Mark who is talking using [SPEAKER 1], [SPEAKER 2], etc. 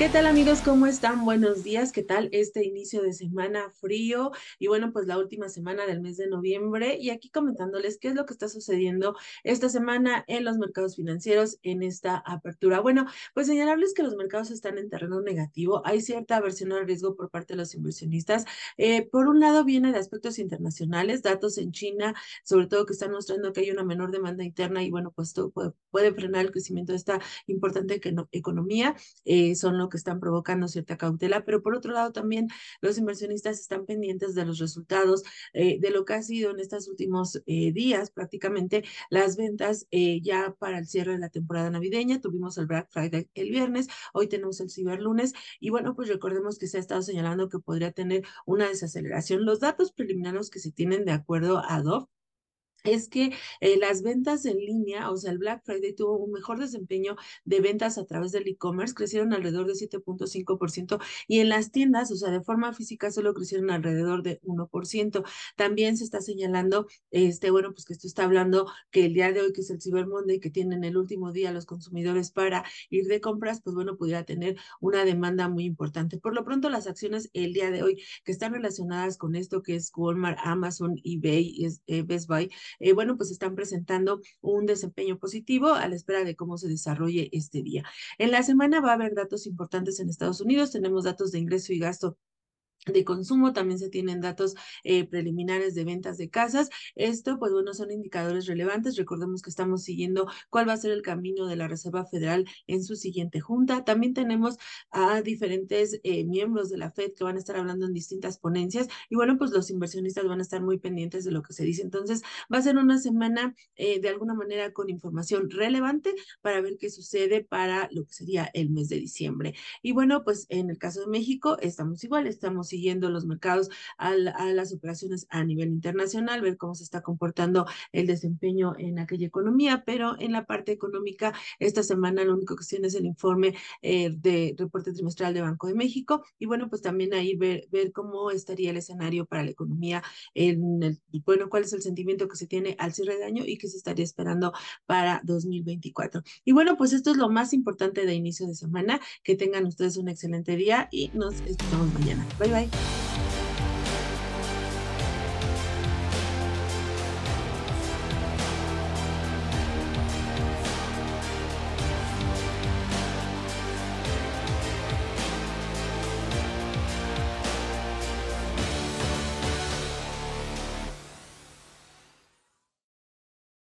[SPEAKER 1] ¿Qué tal amigos? ¿Cómo están? Buenos días. ¿Qué tal este inicio de semana frío? Y bueno, pues la última semana del mes de noviembre y aquí comentándoles qué es lo que está sucediendo esta semana en los mercados financieros en esta apertura. Bueno, pues señalarles que los mercados están en terreno negativo. Hay cierta aversión al riesgo por parte de los inversionistas. Eh, por un lado viene de aspectos internacionales, datos en China, sobre todo que están mostrando que hay una menor demanda interna y bueno, pues todo puede, frenar el crecimiento de esta importante economía. Eh, son lo que están provocando cierta cautela, pero por otro lado también los inversionistas están pendientes de los resultados eh, de lo que ha sido en estos últimos eh, días, prácticamente las ventas eh, ya para el cierre de la temporada navideña. Tuvimos el Black Friday el viernes, hoy tenemos el Cyber lunes y bueno, pues recordemos que se ha estado señalando que podría tener una desaceleración. Los datos preliminares que se tienen de acuerdo a DOF es que eh, las ventas en línea, o sea, el Black Friday tuvo un mejor desempeño de ventas a través del e-commerce, crecieron alrededor de 7.5% y en las tiendas, o sea, de forma física solo crecieron alrededor de 1%. También se está señalando, este, bueno, pues que esto está hablando que el día de hoy, que es el Cyber Monday, que tienen el último día los consumidores para ir de compras, pues bueno, pudiera tener una demanda muy importante. Por lo pronto, las acciones el día de hoy que están relacionadas con esto, que es Walmart, Amazon, eBay, eh, Best Buy, eh, bueno, pues están presentando un desempeño positivo a la espera de cómo se desarrolle este día. En la semana va a haber datos importantes en Estados Unidos, tenemos datos de ingreso y gasto de consumo, también se tienen datos eh, preliminares de ventas de casas. Esto, pues bueno, son indicadores relevantes. Recordemos que estamos siguiendo cuál va a ser el camino de la Reserva Federal en su siguiente junta. También tenemos a diferentes eh, miembros de la FED que van a estar hablando en distintas ponencias y bueno, pues los inversionistas van a estar muy pendientes de lo que se dice. Entonces, va a ser una semana eh, de alguna manera con información relevante para ver qué sucede para lo que sería el mes de diciembre. Y bueno, pues en el caso de México estamos igual, estamos siguiendo los mercados a, las operaciones a nivel internacional, ver cómo se está comportando el desempeño en aquella economía, pero en la parte económica, esta semana lo único que tiene es el informe eh, de reporte trimestral de Banco de México y bueno, pues también ahí ver, cómo estaría el escenario para la economía, en el, bueno, cuál es el sentimiento que se tiene al cierre de año y qué se estaría esperando para 2024. Y bueno, pues esto es lo más importante de inicio de semana, que tengan ustedes un excelente día y nos escuchamos mañana. Bye bye.